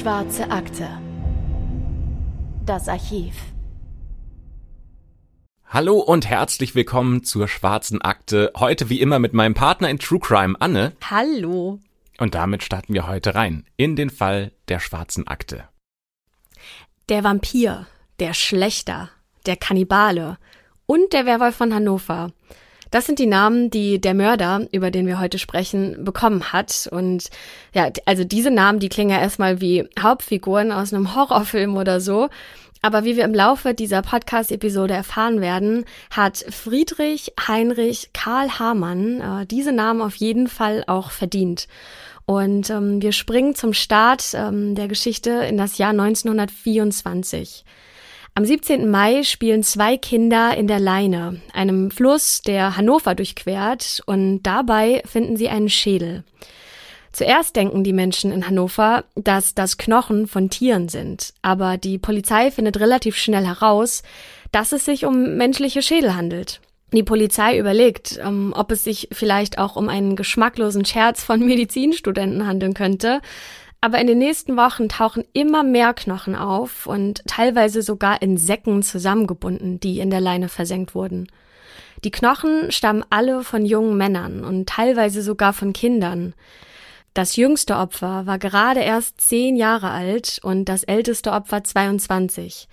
Schwarze Akte. Das Archiv. Hallo und herzlich willkommen zur Schwarzen Akte. Heute wie immer mit meinem Partner in True Crime, Anne. Hallo. Und damit starten wir heute rein in den Fall der Schwarzen Akte. Der Vampir, der Schlechter, der Kannibale und der Werwolf von Hannover. Das sind die Namen, die der Mörder, über den wir heute sprechen, bekommen hat. Und ja, also diese Namen, die klingen ja erstmal wie Hauptfiguren aus einem Horrorfilm oder so. Aber wie wir im Laufe dieser Podcast-Episode erfahren werden, hat Friedrich Heinrich Karl Hamann äh, diese Namen auf jeden Fall auch verdient. Und ähm, wir springen zum Start ähm, der Geschichte in das Jahr 1924. Am 17. Mai spielen zwei Kinder in der Leine, einem Fluss, der Hannover durchquert, und dabei finden sie einen Schädel. Zuerst denken die Menschen in Hannover, dass das Knochen von Tieren sind, aber die Polizei findet relativ schnell heraus, dass es sich um menschliche Schädel handelt. Die Polizei überlegt, ähm, ob es sich vielleicht auch um einen geschmacklosen Scherz von Medizinstudenten handeln könnte, aber in den nächsten Wochen tauchen immer mehr Knochen auf und teilweise sogar in Säcken zusammengebunden, die in der Leine versenkt wurden. Die Knochen stammen alle von jungen Männern und teilweise sogar von Kindern. Das jüngste Opfer war gerade erst zehn Jahre alt und das älteste Opfer 22.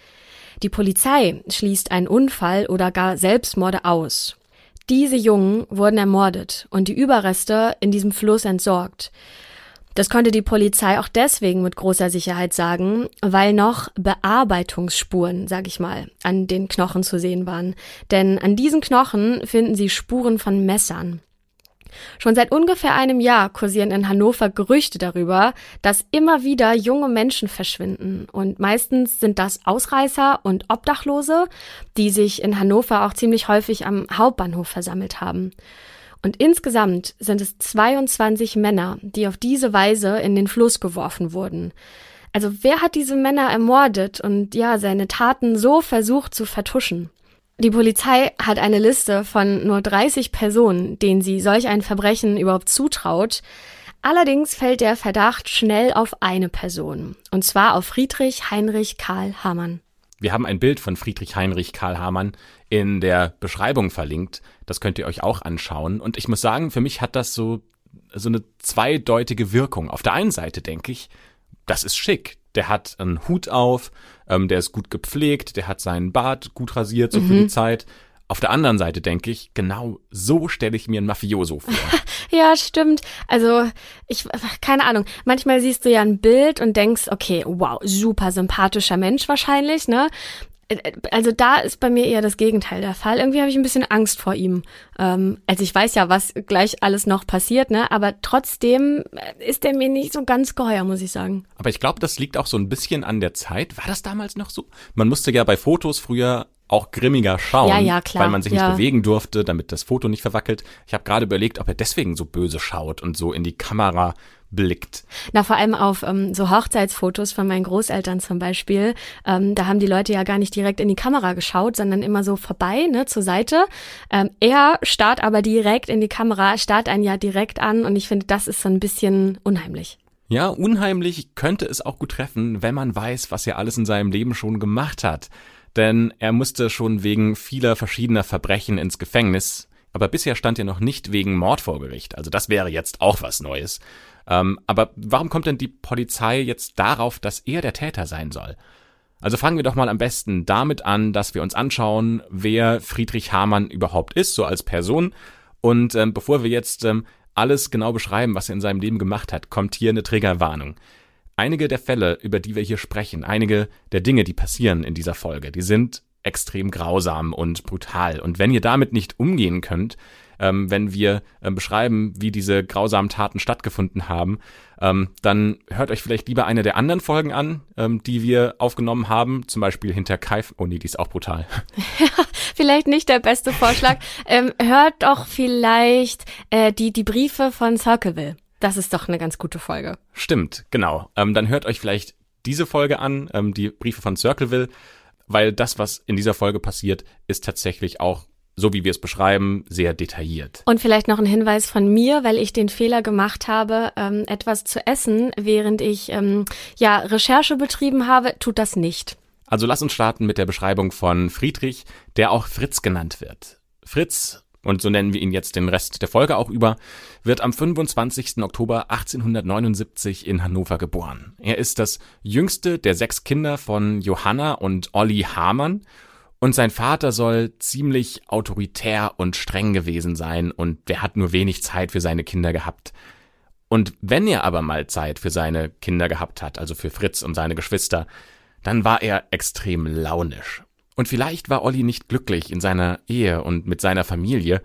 Die Polizei schließt einen Unfall oder gar Selbstmorde aus. Diese Jungen wurden ermordet und die Überreste in diesem Fluss entsorgt. Das konnte die Polizei auch deswegen mit großer Sicherheit sagen, weil noch Bearbeitungsspuren, sag ich mal, an den Knochen zu sehen waren. Denn an diesen Knochen finden sie Spuren von Messern. Schon seit ungefähr einem Jahr kursieren in Hannover Gerüchte darüber, dass immer wieder junge Menschen verschwinden. Und meistens sind das Ausreißer und Obdachlose, die sich in Hannover auch ziemlich häufig am Hauptbahnhof versammelt haben. Und insgesamt sind es 22 Männer, die auf diese Weise in den Fluss geworfen wurden. Also wer hat diese Männer ermordet und ja, seine Taten so versucht zu vertuschen? Die Polizei hat eine Liste von nur 30 Personen, denen sie solch ein Verbrechen überhaupt zutraut. Allerdings fällt der Verdacht schnell auf eine Person, und zwar auf Friedrich Heinrich Karl Hamann. Wir haben ein Bild von Friedrich Heinrich Karl Hamann in der Beschreibung verlinkt. Das könnt ihr euch auch anschauen. Und ich muss sagen, für mich hat das so, so eine zweideutige Wirkung. Auf der einen Seite denke ich, das ist schick. Der hat einen Hut auf, ähm, der ist gut gepflegt, der hat seinen Bart gut rasiert, so mhm. für die Zeit. Auf der anderen Seite denke ich, genau so stelle ich mir einen Mafioso vor. ja, stimmt. Also, ich, keine Ahnung. Manchmal siehst du ja ein Bild und denkst, okay, wow, super sympathischer Mensch wahrscheinlich, ne? Also da ist bei mir eher das Gegenteil der Fall. Irgendwie habe ich ein bisschen Angst vor ihm. Ähm, also ich weiß ja, was gleich alles noch passiert, ne? Aber trotzdem ist er mir nicht so ganz geheuer, muss ich sagen. Aber ich glaube, das liegt auch so ein bisschen an der Zeit. War das damals noch so? Man musste ja bei Fotos früher auch grimmiger schauen, ja, ja, klar. weil man sich ja. nicht bewegen durfte, damit das Foto nicht verwackelt. Ich habe gerade überlegt, ob er deswegen so böse schaut und so in die Kamera blickt. Na, vor allem auf ähm, so Hochzeitsfotos von meinen Großeltern zum Beispiel. Ähm, da haben die Leute ja gar nicht direkt in die Kamera geschaut, sondern immer so vorbei, ne, zur Seite. Ähm, er starrt aber direkt in die Kamera, starrt einen ja direkt an und ich finde, das ist so ein bisschen unheimlich. Ja, unheimlich könnte es auch gut treffen, wenn man weiß, was er alles in seinem Leben schon gemacht hat denn er musste schon wegen vieler verschiedener Verbrechen ins Gefängnis, aber bisher stand er noch nicht wegen Mord vor Gericht. Also das wäre jetzt auch was Neues. Ähm, aber warum kommt denn die Polizei jetzt darauf, dass er der Täter sein soll? Also fangen wir doch mal am besten damit an, dass wir uns anschauen, wer Friedrich Hamann überhaupt ist, so als Person. Und ähm, bevor wir jetzt ähm, alles genau beschreiben, was er in seinem Leben gemacht hat, kommt hier eine Triggerwarnung. Einige der Fälle, über die wir hier sprechen, einige der Dinge, die passieren in dieser Folge, die sind extrem grausam und brutal. Und wenn ihr damit nicht umgehen könnt, ähm, wenn wir äh, beschreiben, wie diese grausamen Taten stattgefunden haben, ähm, dann hört euch vielleicht lieber eine der anderen Folgen an, ähm, die wir aufgenommen haben, zum Beispiel hinter Kaif. Oh nee, die ist auch brutal. Vielleicht nicht der beste Vorschlag. ähm, hört doch vielleicht äh, die, die Briefe von Circleville. Das ist doch eine ganz gute Folge. Stimmt, genau. Ähm, dann hört euch vielleicht diese Folge an, ähm, die Briefe von Circleville, weil das, was in dieser Folge passiert, ist tatsächlich auch so wie wir es beschreiben, sehr detailliert. Und vielleicht noch ein Hinweis von mir, weil ich den Fehler gemacht habe, ähm, etwas zu essen, während ich ähm, ja Recherche betrieben habe, tut das nicht. Also lass uns starten mit der Beschreibung von Friedrich, der auch Fritz genannt wird. Fritz, und so nennen wir ihn jetzt den Rest der Folge auch über, wird am 25. Oktober 1879 in Hannover geboren. Er ist das jüngste der sechs Kinder von Johanna und Olli Hamann und sein Vater soll ziemlich autoritär und streng gewesen sein und der hat nur wenig Zeit für seine Kinder gehabt. Und wenn er aber mal Zeit für seine Kinder gehabt hat, also für Fritz und seine Geschwister, dann war er extrem launisch. Und vielleicht war Olli nicht glücklich in seiner Ehe und mit seiner Familie.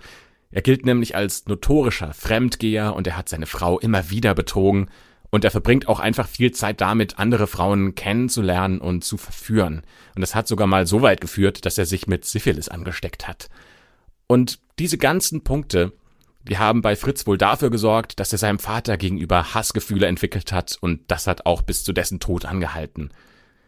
Er gilt nämlich als notorischer Fremdgeher und er hat seine Frau immer wieder betrogen und er verbringt auch einfach viel Zeit damit, andere Frauen kennenzulernen und zu verführen. Und das hat sogar mal so weit geführt, dass er sich mit Syphilis angesteckt hat. Und diese ganzen Punkte, die haben bei Fritz wohl dafür gesorgt, dass er seinem Vater gegenüber Hassgefühle entwickelt hat und das hat auch bis zu dessen Tod angehalten.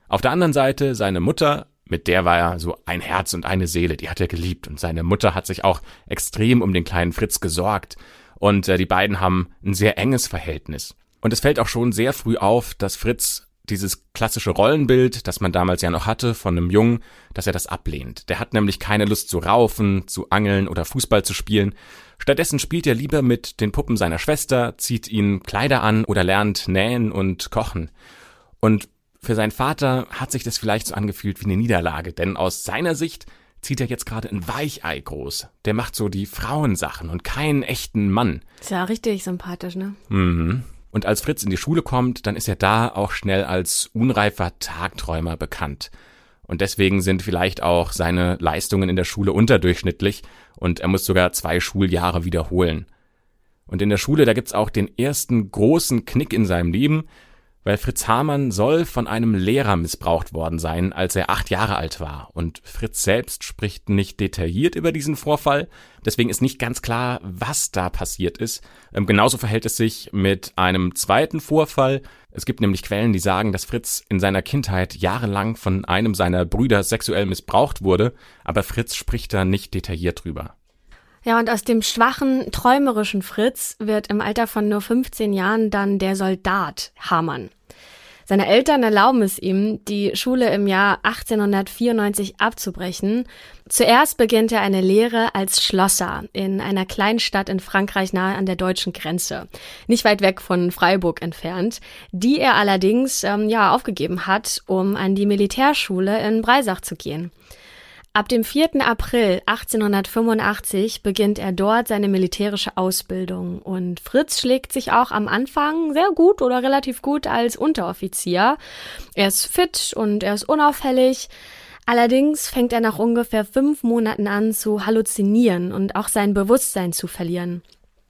Auf der anderen Seite seine Mutter, mit der war er so ein Herz und eine Seele, die hat er geliebt und seine Mutter hat sich auch extrem um den kleinen Fritz gesorgt und äh, die beiden haben ein sehr enges Verhältnis. Und es fällt auch schon sehr früh auf, dass Fritz dieses klassische Rollenbild, das man damals ja noch hatte von einem Jungen, dass er das ablehnt. Der hat nämlich keine Lust zu raufen, zu angeln oder Fußball zu spielen. Stattdessen spielt er lieber mit den Puppen seiner Schwester, zieht ihnen Kleider an oder lernt nähen und kochen. Und für seinen Vater hat sich das vielleicht so angefühlt wie eine Niederlage, denn aus seiner Sicht zieht er jetzt gerade ein Weichei groß. Der macht so die Frauensachen und keinen echten Mann. Ist ja richtig sympathisch, ne? Mhm. Und als Fritz in die Schule kommt, dann ist er da auch schnell als unreifer Tagträumer bekannt. Und deswegen sind vielleicht auch seine Leistungen in der Schule unterdurchschnittlich und er muss sogar zwei Schuljahre wiederholen. Und in der Schule, da gibt's auch den ersten großen Knick in seinem Leben, weil Fritz Hamann soll von einem Lehrer missbraucht worden sein, als er acht Jahre alt war. Und Fritz selbst spricht nicht detailliert über diesen Vorfall. Deswegen ist nicht ganz klar, was da passiert ist. Ähm, genauso verhält es sich mit einem zweiten Vorfall. Es gibt nämlich Quellen, die sagen, dass Fritz in seiner Kindheit jahrelang von einem seiner Brüder sexuell missbraucht wurde, aber Fritz spricht da nicht detailliert drüber. Ja, und aus dem schwachen, träumerischen Fritz wird im Alter von nur 15 Jahren dann der Soldat Hamann. Seine Eltern erlauben es ihm, die Schule im Jahr 1894 abzubrechen. Zuerst beginnt er eine Lehre als Schlosser in einer kleinen Stadt in Frankreich nahe an der deutschen Grenze, nicht weit weg von Freiburg entfernt, die er allerdings ähm, ja aufgegeben hat, um an die Militärschule in Breisach zu gehen. Ab dem 4. April 1885 beginnt er dort seine militärische Ausbildung und Fritz schlägt sich auch am Anfang sehr gut oder relativ gut als Unteroffizier. Er ist fit und er ist unauffällig. Allerdings fängt er nach ungefähr fünf Monaten an zu halluzinieren und auch sein Bewusstsein zu verlieren.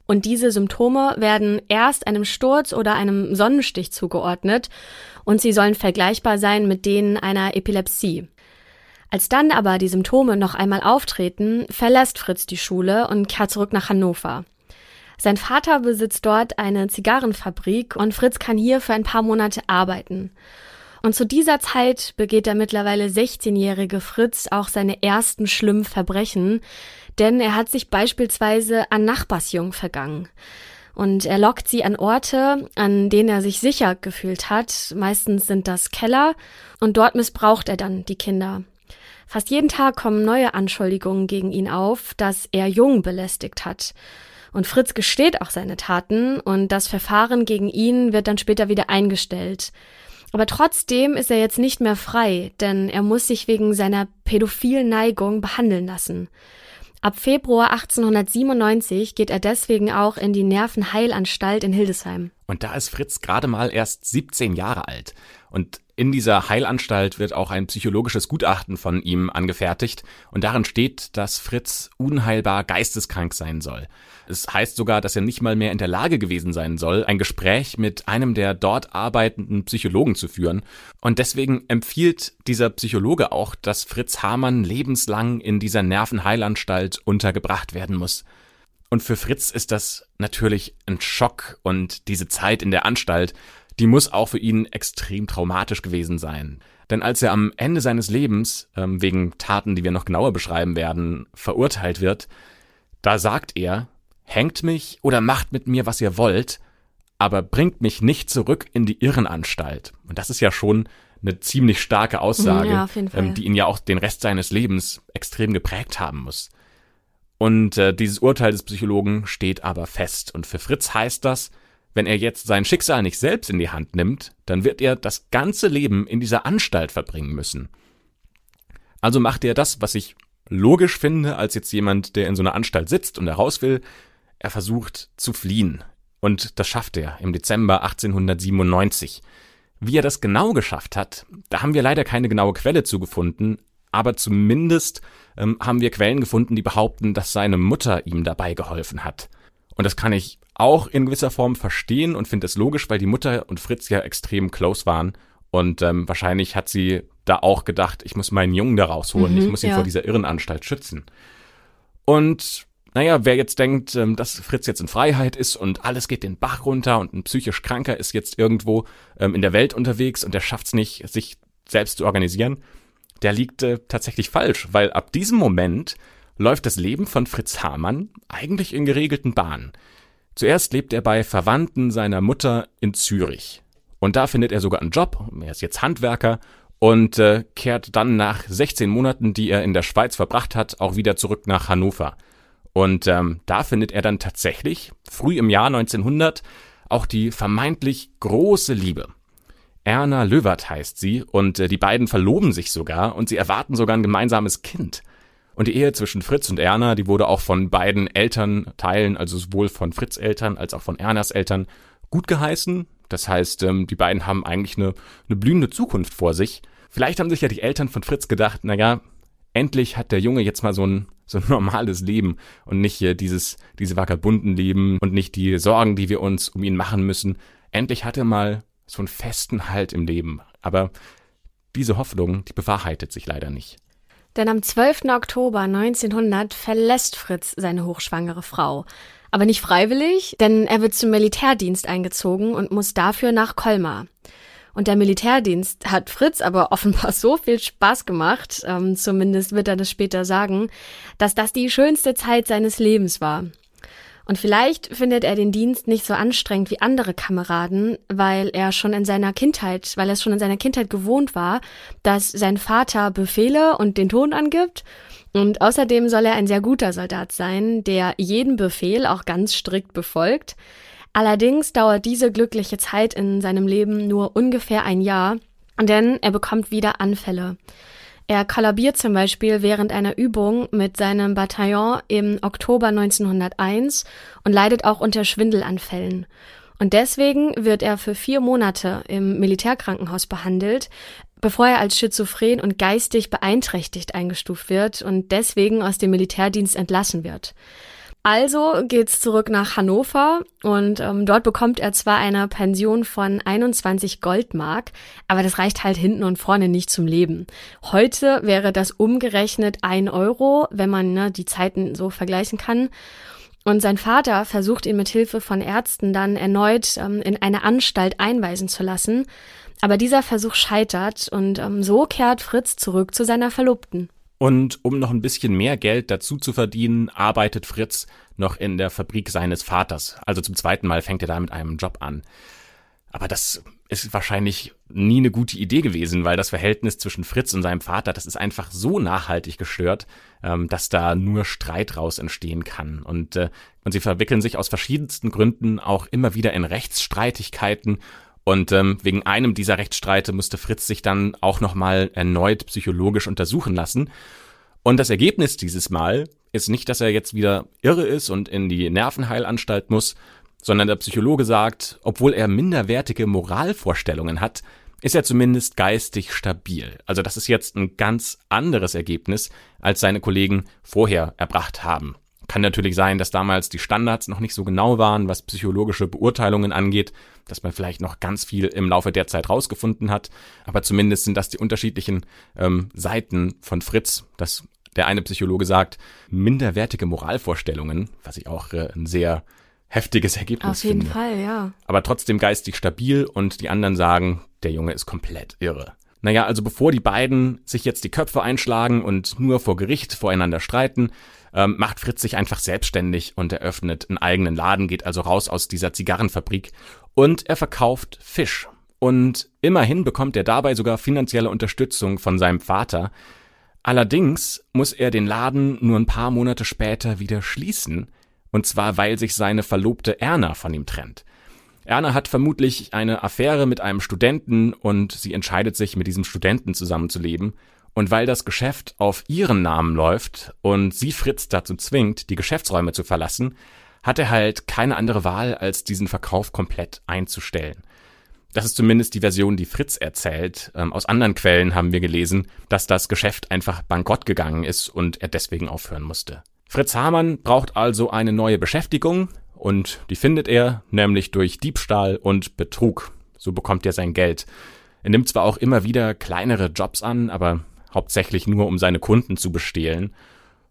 Und diese Symptome werden erst einem Sturz oder einem Sonnenstich zugeordnet und sie sollen vergleichbar sein mit denen einer Epilepsie. Als dann aber die Symptome noch einmal auftreten, verlässt Fritz die Schule und kehrt zurück nach Hannover. Sein Vater besitzt dort eine Zigarrenfabrik und Fritz kann hier für ein paar Monate arbeiten. Und zu dieser Zeit begeht der mittlerweile 16-jährige Fritz auch seine ersten schlimmen Verbrechen, denn er hat sich beispielsweise an Nachbarsjungen vergangen. Und er lockt sie an Orte, an denen er sich sicher gefühlt hat. Meistens sind das Keller. Und dort missbraucht er dann die Kinder. Fast jeden Tag kommen neue Anschuldigungen gegen ihn auf, dass er Jungen belästigt hat. Und Fritz gesteht auch seine Taten und das Verfahren gegen ihn wird dann später wieder eingestellt. Aber trotzdem ist er jetzt nicht mehr frei, denn er muss sich wegen seiner pädophilen Neigung behandeln lassen. Ab Februar 1897 geht er deswegen auch in die Nervenheilanstalt in Hildesheim. Und da ist Fritz gerade mal erst 17 Jahre alt. Und in dieser Heilanstalt wird auch ein psychologisches Gutachten von ihm angefertigt und darin steht, dass Fritz unheilbar geisteskrank sein soll. Es heißt sogar, dass er nicht mal mehr in der Lage gewesen sein soll, ein Gespräch mit einem der dort arbeitenden Psychologen zu führen. Und deswegen empfiehlt dieser Psychologe auch, dass Fritz Hamann lebenslang in dieser Nervenheilanstalt untergebracht werden muss. Und für Fritz ist das natürlich ein Schock und diese Zeit in der Anstalt, die muss auch für ihn extrem traumatisch gewesen sein. Denn als er am Ende seines Lebens, ähm, wegen Taten, die wir noch genauer beschreiben werden, verurteilt wird, da sagt er, hängt mich oder macht mit mir, was ihr wollt, aber bringt mich nicht zurück in die Irrenanstalt. Und das ist ja schon eine ziemlich starke Aussage, ja, ähm, die ihn ja auch den Rest seines Lebens extrem geprägt haben muss. Und äh, dieses Urteil des Psychologen steht aber fest. Und für Fritz heißt das, wenn er jetzt sein Schicksal nicht selbst in die Hand nimmt, dann wird er das ganze Leben in dieser Anstalt verbringen müssen. Also macht er das, was ich logisch finde, als jetzt jemand, der in so einer Anstalt sitzt und heraus will. Er versucht zu fliehen. Und das schafft er im Dezember 1897. Wie er das genau geschafft hat, da haben wir leider keine genaue Quelle zugefunden, aber zumindest ähm, haben wir Quellen gefunden, die behaupten, dass seine Mutter ihm dabei geholfen hat. Und das kann ich auch in gewisser Form verstehen und finde es logisch, weil die Mutter und Fritz ja extrem close waren. Und ähm, wahrscheinlich hat sie da auch gedacht, ich muss meinen Jungen da rausholen, mhm, ich muss ihn ja. vor dieser Irrenanstalt schützen. Und naja, wer jetzt denkt, ähm, dass Fritz jetzt in Freiheit ist und alles geht den Bach runter und ein psychisch Kranker ist jetzt irgendwo ähm, in der Welt unterwegs und der schafft es nicht, sich selbst zu organisieren, der liegt äh, tatsächlich falsch, weil ab diesem Moment läuft das Leben von Fritz Hamann eigentlich in geregelten Bahnen. Zuerst lebt er bei Verwandten seiner Mutter in Zürich. Und da findet er sogar einen Job, er ist jetzt Handwerker und äh, kehrt dann nach 16 Monaten, die er in der Schweiz verbracht hat, auch wieder zurück nach Hannover. Und ähm, da findet er dann tatsächlich, früh im Jahr 1900, auch die vermeintlich große Liebe. Erna Löwert heißt sie und äh, die beiden verloben sich sogar und sie erwarten sogar ein gemeinsames Kind. Und die Ehe zwischen Fritz und Erna, die wurde auch von beiden Elternteilen, also sowohl von Fritz Eltern als auch von Ernas Eltern, gut geheißen. Das heißt, ähm, die beiden haben eigentlich eine, eine blühende Zukunft vor sich. Vielleicht haben sich ja die Eltern von Fritz gedacht, naja, endlich hat der Junge jetzt mal so ein, so ein normales Leben und nicht hier dieses, diese vagabunden Leben und nicht die Sorgen, die wir uns um ihn machen müssen. Endlich hat er mal so einen festen Halt im Leben. Aber diese Hoffnung, die bewahrheitet sich leider nicht. Denn am 12. Oktober 1900 verlässt Fritz seine hochschwangere Frau. Aber nicht freiwillig, denn er wird zum Militärdienst eingezogen und muss dafür nach Colmar. Und der Militärdienst hat Fritz aber offenbar so viel Spaß gemacht, ähm, zumindest wird er das später sagen, dass das die schönste Zeit seines Lebens war. Und vielleicht findet er den Dienst nicht so anstrengend wie andere Kameraden, weil er schon in seiner Kindheit, weil er es schon in seiner Kindheit gewohnt war, dass sein Vater Befehle und den Ton angibt. Und außerdem soll er ein sehr guter Soldat sein, der jeden Befehl auch ganz strikt befolgt. Allerdings dauert diese glückliche Zeit in seinem Leben nur ungefähr ein Jahr, denn er bekommt wieder Anfälle. Er kollabiert zum Beispiel während einer Übung mit seinem Bataillon im Oktober 1901 und leidet auch unter Schwindelanfällen. Und deswegen wird er für vier Monate im Militärkrankenhaus behandelt, bevor er als schizophren und geistig beeinträchtigt eingestuft wird und deswegen aus dem Militärdienst entlassen wird. Also geht's zurück nach Hannover und ähm, dort bekommt er zwar eine Pension von 21 Goldmark, aber das reicht halt hinten und vorne nicht zum Leben. Heute wäre das umgerechnet ein Euro, wenn man ne, die Zeiten so vergleichen kann. Und sein Vater versucht ihn mit Hilfe von Ärzten dann erneut ähm, in eine Anstalt einweisen zu lassen. Aber dieser Versuch scheitert und ähm, so kehrt Fritz zurück zu seiner Verlobten. Und um noch ein bisschen mehr Geld dazu zu verdienen, arbeitet Fritz noch in der Fabrik seines Vaters. Also zum zweiten Mal fängt er da mit einem Job an. Aber das ist wahrscheinlich nie eine gute Idee gewesen, weil das Verhältnis zwischen Fritz und seinem Vater, das ist einfach so nachhaltig gestört, ähm, dass da nur Streit raus entstehen kann. Und, äh, und sie verwickeln sich aus verschiedensten Gründen auch immer wieder in Rechtsstreitigkeiten und ähm, wegen einem dieser Rechtsstreite musste Fritz sich dann auch nochmal erneut psychologisch untersuchen lassen. Und das Ergebnis dieses Mal ist nicht, dass er jetzt wieder irre ist und in die Nervenheilanstalt muss, sondern der Psychologe sagt, obwohl er minderwertige Moralvorstellungen hat, ist er zumindest geistig stabil. Also das ist jetzt ein ganz anderes Ergebnis, als seine Kollegen vorher erbracht haben. Kann natürlich sein, dass damals die Standards noch nicht so genau waren, was psychologische Beurteilungen angeht, dass man vielleicht noch ganz viel im Laufe der Zeit rausgefunden hat. Aber zumindest sind das die unterschiedlichen ähm, Seiten von Fritz, dass der eine Psychologe sagt, minderwertige Moralvorstellungen, was ich auch äh, ein sehr heftiges Ergebnis Auf jeden finde. Fall, ja. Aber trotzdem geistig stabil und die anderen sagen, der Junge ist komplett irre. Naja, also bevor die beiden sich jetzt die Köpfe einschlagen und nur vor Gericht voreinander streiten, ähm, macht Fritz sich einfach selbstständig und eröffnet einen eigenen Laden, geht also raus aus dieser Zigarrenfabrik und er verkauft Fisch. Und immerhin bekommt er dabei sogar finanzielle Unterstützung von seinem Vater. Allerdings muss er den Laden nur ein paar Monate später wieder schließen, und zwar weil sich seine Verlobte Erna von ihm trennt. Erna hat vermutlich eine Affäre mit einem Studenten und sie entscheidet sich, mit diesem Studenten zusammenzuleben. Und weil das Geschäft auf ihren Namen läuft und sie Fritz dazu zwingt, die Geschäftsräume zu verlassen, hat er halt keine andere Wahl, als diesen Verkauf komplett einzustellen. Das ist zumindest die Version, die Fritz erzählt. Ähm, aus anderen Quellen haben wir gelesen, dass das Geschäft einfach bankrott gegangen ist und er deswegen aufhören musste. Fritz Hamann braucht also eine neue Beschäftigung und die findet er nämlich durch Diebstahl und Betrug. So bekommt er sein Geld. Er nimmt zwar auch immer wieder kleinere Jobs an, aber hauptsächlich nur, um seine Kunden zu bestehlen.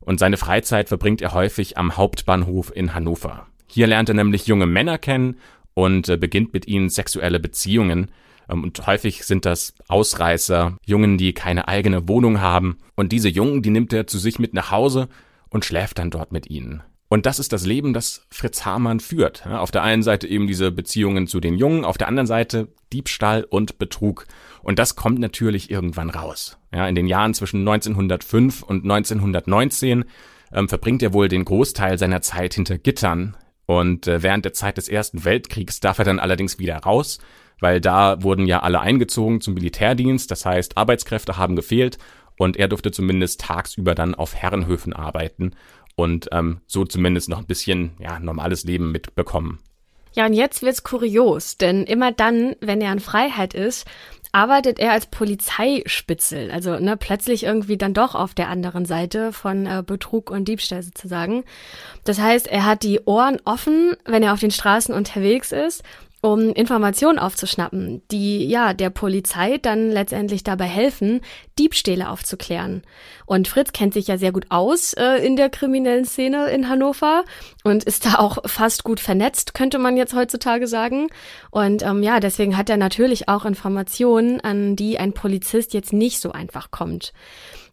Und seine Freizeit verbringt er häufig am Hauptbahnhof in Hannover. Hier lernt er nämlich junge Männer kennen und äh, beginnt mit ihnen sexuelle Beziehungen. Ähm, und häufig sind das Ausreißer, Jungen, die keine eigene Wohnung haben. Und diese Jungen, die nimmt er zu sich mit nach Hause und schläft dann dort mit ihnen. Und das ist das Leben, das Fritz Hamann führt. Auf der einen Seite eben diese Beziehungen zu den Jungen, auf der anderen Seite Diebstahl und Betrug. Und das kommt natürlich irgendwann raus. Ja, in den Jahren zwischen 1905 und 1919 ähm, verbringt er wohl den Großteil seiner Zeit hinter Gittern. Und äh, während der Zeit des Ersten Weltkriegs darf er dann allerdings wieder raus, weil da wurden ja alle eingezogen zum Militärdienst. Das heißt, Arbeitskräfte haben gefehlt und er durfte zumindest tagsüber dann auf Herrenhöfen arbeiten und ähm, so zumindest noch ein bisschen ja, normales Leben mitbekommen. Ja, und jetzt wird's kurios, denn immer dann, wenn er in Freiheit ist, arbeitet er als Polizeispitzel, also ne, plötzlich irgendwie dann doch auf der anderen Seite von äh, Betrug und Diebstahl sozusagen. Das heißt, er hat die Ohren offen, wenn er auf den Straßen unterwegs ist um Informationen aufzuschnappen, die ja der Polizei dann letztendlich dabei helfen, Diebstähle aufzuklären. Und Fritz kennt sich ja sehr gut aus äh, in der kriminellen Szene in Hannover und ist da auch fast gut vernetzt, könnte man jetzt heutzutage sagen. Und ähm, ja, deswegen hat er natürlich auch Informationen, an die ein Polizist jetzt nicht so einfach kommt.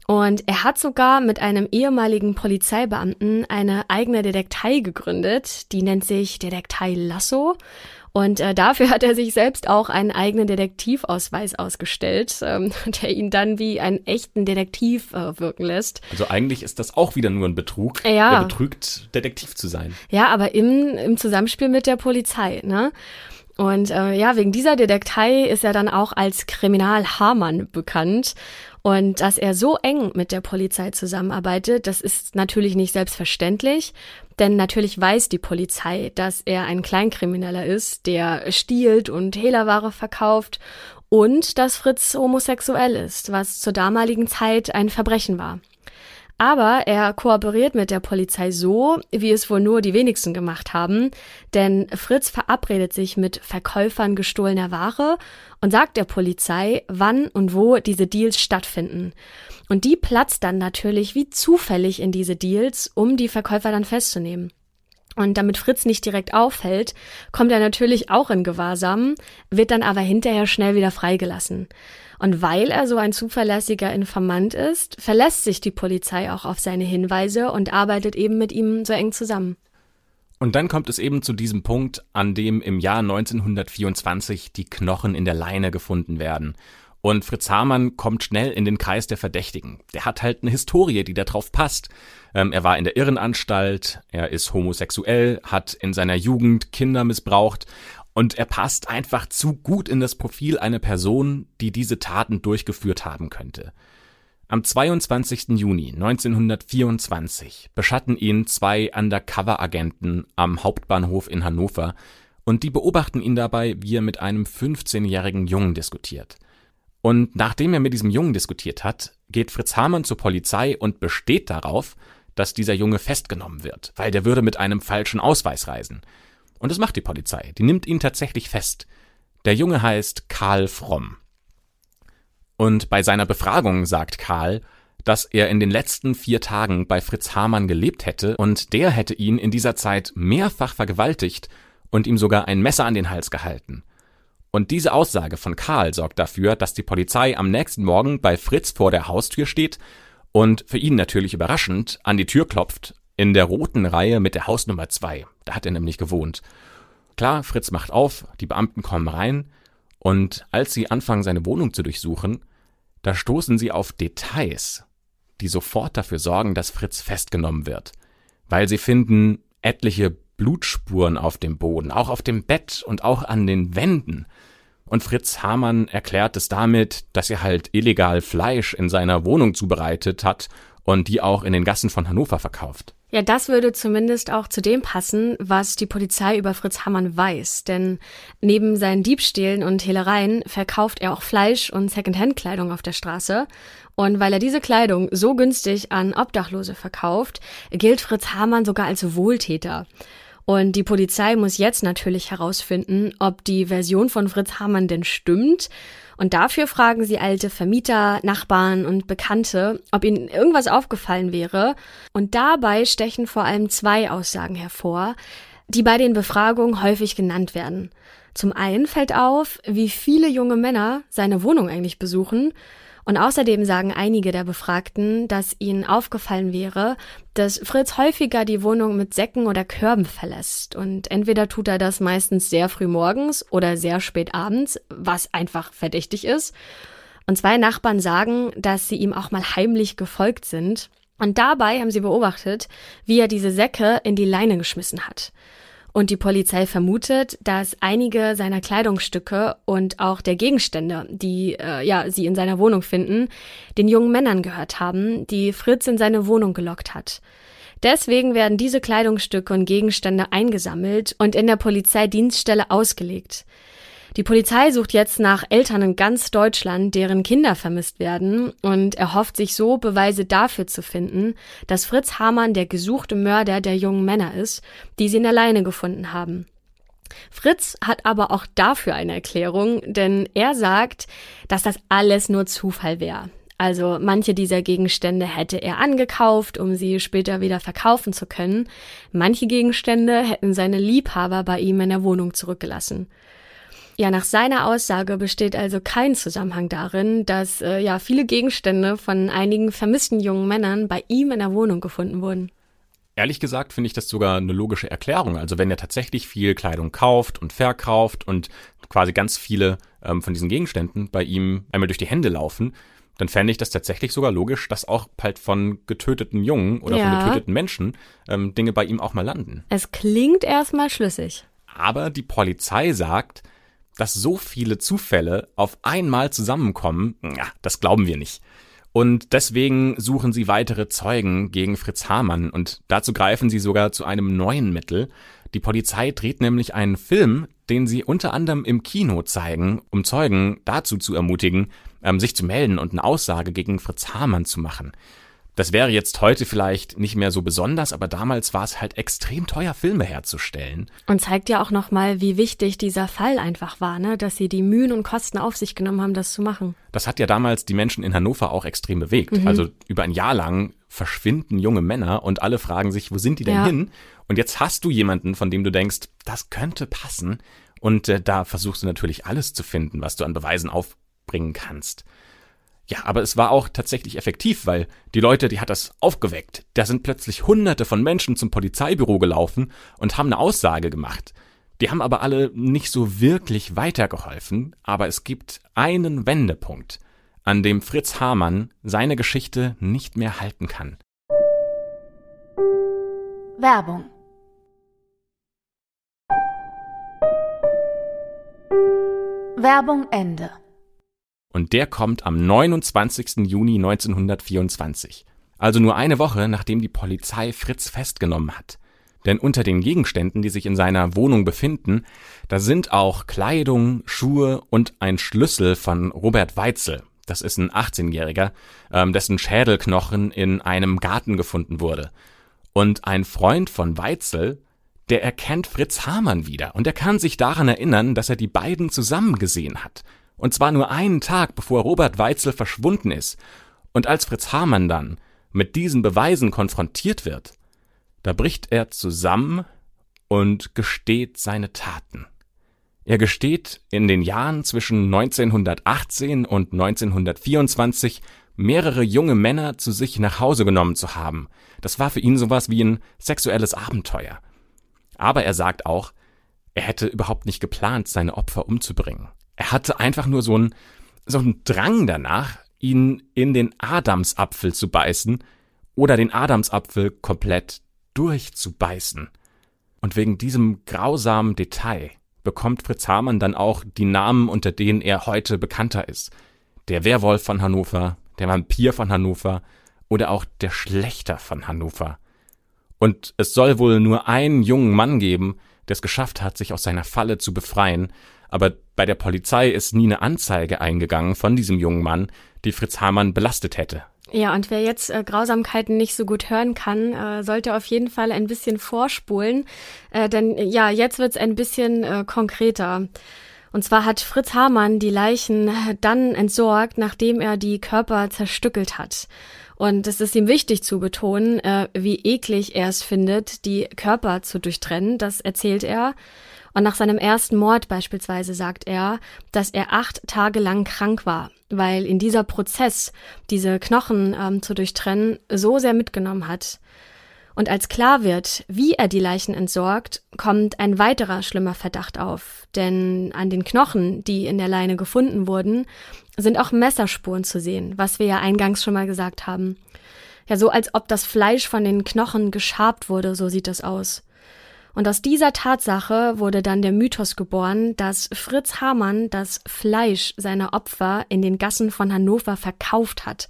Und er hat sogar mit einem ehemaligen Polizeibeamten eine eigene Detektei gegründet, die nennt sich Detektei Lasso. Und äh, dafür hat er sich selbst auch einen eigenen Detektivausweis ausgestellt, ähm, der ihn dann wie einen echten Detektiv äh, wirken lässt. Also eigentlich ist das auch wieder nur ein Betrug. Ja. Er betrügt, Detektiv zu sein. Ja, aber im, im Zusammenspiel mit der Polizei, ne? Und äh, ja, wegen dieser Detektei ist er dann auch als Kriminalhamann bekannt. Und dass er so eng mit der Polizei zusammenarbeitet, das ist natürlich nicht selbstverständlich, denn natürlich weiß die Polizei, dass er ein Kleinkrimineller ist, der stiehlt und Hehlerware verkauft und dass Fritz homosexuell ist, was zur damaligen Zeit ein Verbrechen war. Aber er kooperiert mit der Polizei so, wie es wohl nur die wenigsten gemacht haben, denn Fritz verabredet sich mit Verkäufern gestohlener Ware und sagt der Polizei, wann und wo diese Deals stattfinden. Und die platzt dann natürlich wie zufällig in diese Deals, um die Verkäufer dann festzunehmen. Und damit Fritz nicht direkt auffällt, kommt er natürlich auch in Gewahrsam, wird dann aber hinterher schnell wieder freigelassen. Und weil er so ein zuverlässiger Informant ist, verlässt sich die Polizei auch auf seine Hinweise und arbeitet eben mit ihm so eng zusammen. Und dann kommt es eben zu diesem Punkt, an dem im Jahr 1924 die Knochen in der Leine gefunden werden. Und Fritz Hamann kommt schnell in den Kreis der Verdächtigen. Der hat halt eine Historie, die da drauf passt. Ähm, er war in der Irrenanstalt, er ist homosexuell, hat in seiner Jugend Kinder missbraucht und er passt einfach zu gut in das Profil einer Person, die diese Taten durchgeführt haben könnte. Am 22. Juni 1924 beschatten ihn zwei Undercover-Agenten am Hauptbahnhof in Hannover und die beobachten ihn dabei, wie er mit einem 15-jährigen Jungen diskutiert. Und nachdem er mit diesem Jungen diskutiert hat, geht Fritz Hamann zur Polizei und besteht darauf, dass dieser Junge festgenommen wird, weil der würde mit einem falschen Ausweis reisen. Und das macht die Polizei. Die nimmt ihn tatsächlich fest. Der Junge heißt Karl Fromm. Und bei seiner Befragung sagt Karl, dass er in den letzten vier Tagen bei Fritz Hamann gelebt hätte und der hätte ihn in dieser Zeit mehrfach vergewaltigt und ihm sogar ein Messer an den Hals gehalten. Und diese Aussage von Karl sorgt dafür, dass die Polizei am nächsten Morgen bei Fritz vor der Haustür steht und für ihn natürlich überraschend an die Tür klopft, in der roten Reihe mit der Hausnummer zwei. Da hat er nämlich gewohnt. Klar, Fritz macht auf, die Beamten kommen rein, und als sie anfangen, seine Wohnung zu durchsuchen, da stoßen sie auf Details, die sofort dafür sorgen, dass Fritz festgenommen wird, weil sie finden etliche Blutspuren auf dem Boden, auch auf dem Bett und auch an den Wänden. Und Fritz Hamann erklärt es damit, dass er halt illegal Fleisch in seiner Wohnung zubereitet hat und die auch in den Gassen von Hannover verkauft. Ja, das würde zumindest auch zu dem passen, was die Polizei über Fritz Hammann weiß. Denn neben seinen Diebstählen und Hehlereien verkauft er auch Fleisch und Secondhand-Kleidung auf der Straße. Und weil er diese Kleidung so günstig an Obdachlose verkauft, gilt Fritz Hamann sogar als Wohltäter. Und die Polizei muss jetzt natürlich herausfinden, ob die Version von Fritz Hamann denn stimmt und dafür fragen sie alte Vermieter, Nachbarn und Bekannte, ob ihnen irgendwas aufgefallen wäre. Und dabei stechen vor allem zwei Aussagen hervor, die bei den Befragungen häufig genannt werden. Zum einen fällt auf, wie viele junge Männer seine Wohnung eigentlich besuchen und außerdem sagen einige der Befragten, dass ihnen aufgefallen wäre, dass Fritz häufiger die Wohnung mit Säcken oder Körben verlässt. Und entweder tut er das meistens sehr früh morgens oder sehr spät abends, was einfach verdächtig ist. Und zwei Nachbarn sagen, dass sie ihm auch mal heimlich gefolgt sind. Und dabei haben sie beobachtet, wie er diese Säcke in die Leine geschmissen hat. Und die Polizei vermutet, dass einige seiner Kleidungsstücke und auch der Gegenstände, die äh, ja sie in seiner Wohnung finden, den jungen Männern gehört haben, die Fritz in seine Wohnung gelockt hat. Deswegen werden diese Kleidungsstücke und Gegenstände eingesammelt und in der Polizeidienststelle ausgelegt. Die Polizei sucht jetzt nach Eltern in ganz Deutschland, deren Kinder vermisst werden und erhofft sich so Beweise dafür zu finden, dass Fritz Hamann der gesuchte Mörder der jungen Männer ist, die sie in der Leine gefunden haben. Fritz hat aber auch dafür eine Erklärung, denn er sagt, dass das alles nur Zufall wäre. Also manche dieser Gegenstände hätte er angekauft, um sie später wieder verkaufen zu können. Manche Gegenstände hätten seine Liebhaber bei ihm in der Wohnung zurückgelassen. Ja, nach seiner Aussage besteht also kein Zusammenhang darin, dass äh, ja viele Gegenstände von einigen vermissten jungen Männern bei ihm in der Wohnung gefunden wurden. Ehrlich gesagt finde ich das sogar eine logische Erklärung. Also wenn er tatsächlich viel Kleidung kauft und verkauft und quasi ganz viele ähm, von diesen Gegenständen bei ihm einmal durch die Hände laufen, dann fände ich das tatsächlich sogar logisch, dass auch halt von getöteten Jungen oder ja. von getöteten Menschen ähm, Dinge bei ihm auch mal landen. Es klingt erstmal schlüssig. Aber die Polizei sagt, dass so viele Zufälle auf einmal zusammenkommen, ja, das glauben wir nicht. Und deswegen suchen sie weitere Zeugen gegen Fritz Hamann und dazu greifen sie sogar zu einem neuen Mittel. Die Polizei dreht nämlich einen Film, den sie unter anderem im Kino zeigen, um Zeugen dazu zu ermutigen, ähm, sich zu melden und eine Aussage gegen Fritz Hamann zu machen. Das wäre jetzt heute vielleicht nicht mehr so besonders, aber damals war es halt extrem teuer, Filme herzustellen. Und zeigt ja auch nochmal, wie wichtig dieser Fall einfach war, ne? dass sie die Mühen und Kosten auf sich genommen haben, das zu machen. Das hat ja damals die Menschen in Hannover auch extrem bewegt. Mhm. Also über ein Jahr lang verschwinden junge Männer und alle fragen sich, wo sind die denn ja. hin? Und jetzt hast du jemanden, von dem du denkst, das könnte passen. Und äh, da versuchst du natürlich alles zu finden, was du an Beweisen aufbringen kannst. Ja, aber es war auch tatsächlich effektiv, weil die Leute, die hat das aufgeweckt. Da sind plötzlich hunderte von Menschen zum Polizeibüro gelaufen und haben eine Aussage gemacht. Die haben aber alle nicht so wirklich weitergeholfen, aber es gibt einen Wendepunkt, an dem Fritz Hamann seine Geschichte nicht mehr halten kann. Werbung Werbung Ende und der kommt am 29. Juni 1924, also nur eine Woche nachdem die Polizei Fritz festgenommen hat. Denn unter den Gegenständen, die sich in seiner Wohnung befinden, da sind auch Kleidung, Schuhe und ein Schlüssel von Robert Weitzel. Das ist ein 18-Jähriger, ähm, dessen Schädelknochen in einem Garten gefunden wurde. Und ein Freund von Weitzel, der erkennt Fritz Hamann wieder und er kann sich daran erinnern, dass er die beiden zusammen gesehen hat. Und zwar nur einen Tag, bevor Robert Weitzel verschwunden ist. Und als Fritz Hamann dann mit diesen Beweisen konfrontiert wird, da bricht er zusammen und gesteht seine Taten. Er gesteht, in den Jahren zwischen 1918 und 1924 mehrere junge Männer zu sich nach Hause genommen zu haben. Das war für ihn sowas wie ein sexuelles Abenteuer. Aber er sagt auch, er hätte überhaupt nicht geplant, seine Opfer umzubringen. Er hatte einfach nur so einen, so einen Drang danach, ihn in den Adamsapfel zu beißen oder den Adamsapfel komplett durchzubeißen. Und wegen diesem grausamen Detail bekommt Fritz Hamann dann auch die Namen, unter denen er heute bekannter ist. Der Werwolf von Hannover, der Vampir von Hannover oder auch der Schlechter von Hannover. Und es soll wohl nur einen jungen Mann geben, der es geschafft hat, sich aus seiner Falle zu befreien, aber bei der Polizei ist nie eine Anzeige eingegangen von diesem jungen Mann, die Fritz Hamann belastet hätte. Ja, und wer jetzt äh, Grausamkeiten nicht so gut hören kann, äh, sollte auf jeden Fall ein bisschen vorspulen, äh, denn ja, jetzt wird's ein bisschen äh, konkreter. Und zwar hat Fritz Hamann die Leichen dann entsorgt, nachdem er die Körper zerstückelt hat. Und es ist ihm wichtig zu betonen, äh, wie eklig er es findet, die Körper zu durchtrennen. Das erzählt er. Und nach seinem ersten Mord beispielsweise sagt er, dass er acht Tage lang krank war, weil in dieser Prozess diese Knochen ähm, zu durchtrennen so sehr mitgenommen hat. Und als klar wird, wie er die Leichen entsorgt, kommt ein weiterer schlimmer Verdacht auf. Denn an den Knochen, die in der Leine gefunden wurden, sind auch Messerspuren zu sehen, was wir ja eingangs schon mal gesagt haben. Ja, so als ob das Fleisch von den Knochen geschabt wurde, so sieht es aus. Und aus dieser Tatsache wurde dann der Mythos geboren, dass Fritz Hamann das Fleisch seiner Opfer in den Gassen von Hannover verkauft hat.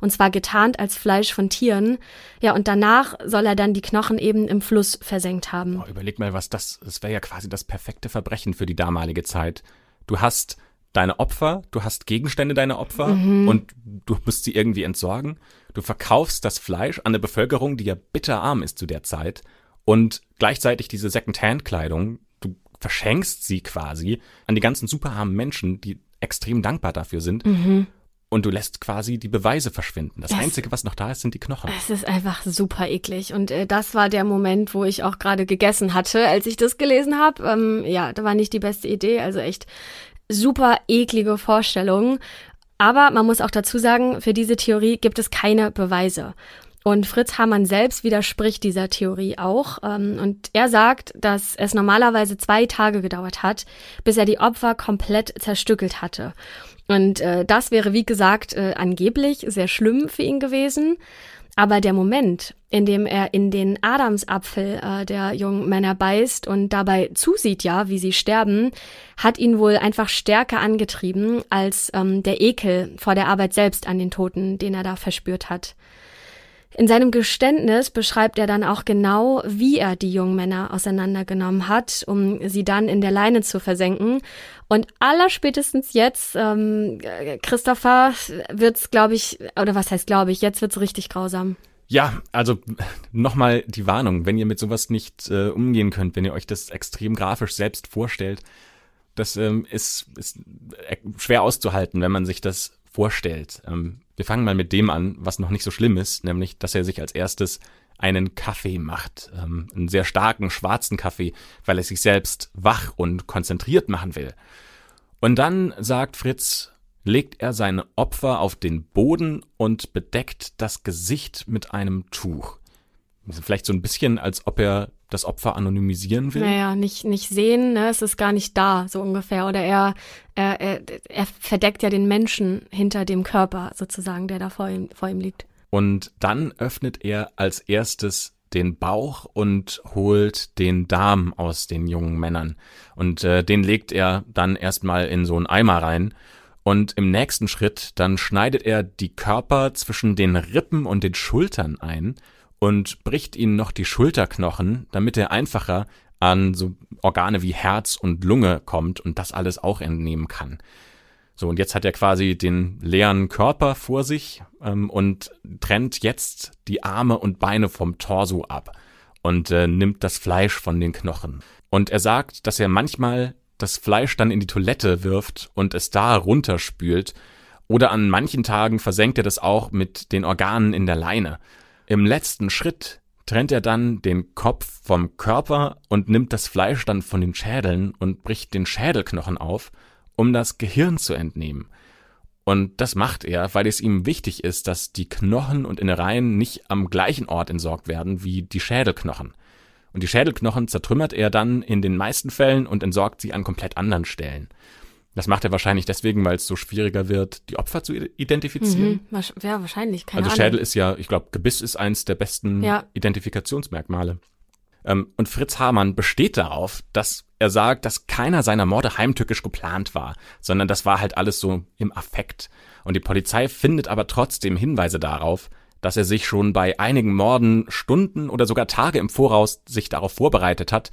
Und zwar getarnt als Fleisch von Tieren. Ja, und danach soll er dann die Knochen eben im Fluss versenkt haben. Oh, überleg mal, was das, das wäre ja quasi das perfekte Verbrechen für die damalige Zeit. Du hast deine Opfer, du hast Gegenstände deiner Opfer mhm. und du musst sie irgendwie entsorgen. Du verkaufst das Fleisch an eine Bevölkerung, die ja bitterarm ist zu der Zeit und gleichzeitig diese Second-Hand-Kleidung, du verschenkst sie quasi an die ganzen superarmen Menschen, die extrem dankbar dafür sind. Mhm. Und du lässt quasi die Beweise verschwinden. Das, das, Einzige, was noch da ist, sind die Knochen. Es ist einfach super eklig. Und äh, das war der Moment, wo ich auch gerade gegessen hatte, als ich das gelesen habe. Ähm, ja, da war nicht die beste Idee. Also echt super eklige Vorstellung. Aber man muss auch dazu sagen, für diese Theorie gibt es keine Beweise. Und Fritz Hamann selbst widerspricht dieser Theorie auch. Ähm, und er sagt, dass es normalerweise zwei Tage gedauert hat, bis er die Opfer komplett zerstückelt hatte. Und äh, das wäre, wie gesagt, äh, angeblich sehr schlimm für ihn gewesen. Aber der Moment, in dem er in den Adamsapfel äh, der jungen Männer beißt und dabei zusieht, ja, wie sie sterben, hat ihn wohl einfach stärker angetrieben als ähm, der Ekel vor der Arbeit selbst an den Toten, den er da verspürt hat. In seinem Geständnis beschreibt er dann auch genau, wie er die jungen Männer auseinandergenommen hat, um sie dann in der Leine zu versenken. Und allerspätestens jetzt, ähm, Christopher, wird's, glaube ich, oder was heißt glaube ich, jetzt wird's richtig grausam. Ja, also nochmal die Warnung, wenn ihr mit sowas nicht äh, umgehen könnt, wenn ihr euch das extrem grafisch selbst vorstellt, das ähm, ist, ist äh, schwer auszuhalten, wenn man sich das vorstellt. Ähm, wir fangen mal mit dem an, was noch nicht so schlimm ist, nämlich, dass er sich als erstes einen Kaffee macht, ähm, einen sehr starken schwarzen Kaffee, weil er sich selbst wach und konzentriert machen will. Und dann sagt Fritz, legt er seine Opfer auf den Boden und bedeckt das Gesicht mit einem Tuch. Vielleicht so ein bisschen, als ob er das Opfer anonymisieren will? Naja, nicht, nicht sehen, ne? es ist gar nicht da, so ungefähr. Oder er, er, er, er verdeckt ja den Menschen hinter dem Körper sozusagen, der da vor ihm, vor ihm liegt. Und dann öffnet er als erstes den Bauch und holt den Darm aus den jungen Männern. Und äh, den legt er dann erstmal in so einen Eimer rein. Und im nächsten Schritt dann schneidet er die Körper zwischen den Rippen und den Schultern ein und bricht ihnen noch die Schulterknochen, damit er einfacher an so Organe wie Herz und Lunge kommt und das alles auch entnehmen kann. So, und jetzt hat er quasi den leeren Körper vor sich ähm, und trennt jetzt die Arme und Beine vom Torso ab und äh, nimmt das Fleisch von den Knochen. Und er sagt, dass er manchmal das Fleisch dann in die Toilette wirft und es da runterspült Oder an manchen Tagen versenkt er das auch mit den Organen in der Leine. Im letzten Schritt trennt er dann den Kopf vom Körper und nimmt das Fleisch dann von den Schädeln und bricht den Schädelknochen auf, um das Gehirn zu entnehmen. Und das macht er, weil es ihm wichtig ist, dass die Knochen und Innereien nicht am gleichen Ort entsorgt werden wie die Schädelknochen. Und die Schädelknochen zertrümmert er dann in den meisten Fällen und entsorgt sie an komplett anderen Stellen. Das macht er wahrscheinlich deswegen, weil es so schwieriger wird, die Opfer zu identifizieren. Mhm, ja, wahrscheinlich. Keine also Ahnung. Schädel ist ja, ich glaube, Gebiss ist eins der besten Ja. Identifikationsmerkmale. Ähm, und Fritz Hamann besteht darauf, dass er sagt, dass keiner seiner Morde heimtückisch geplant war, sondern das war halt alles so im Affekt. Und die Polizei findet aber trotzdem Hinweise darauf, dass er sich schon bei einigen Morden Stunden oder sogar Tage im Voraus sich darauf vorbereitet hat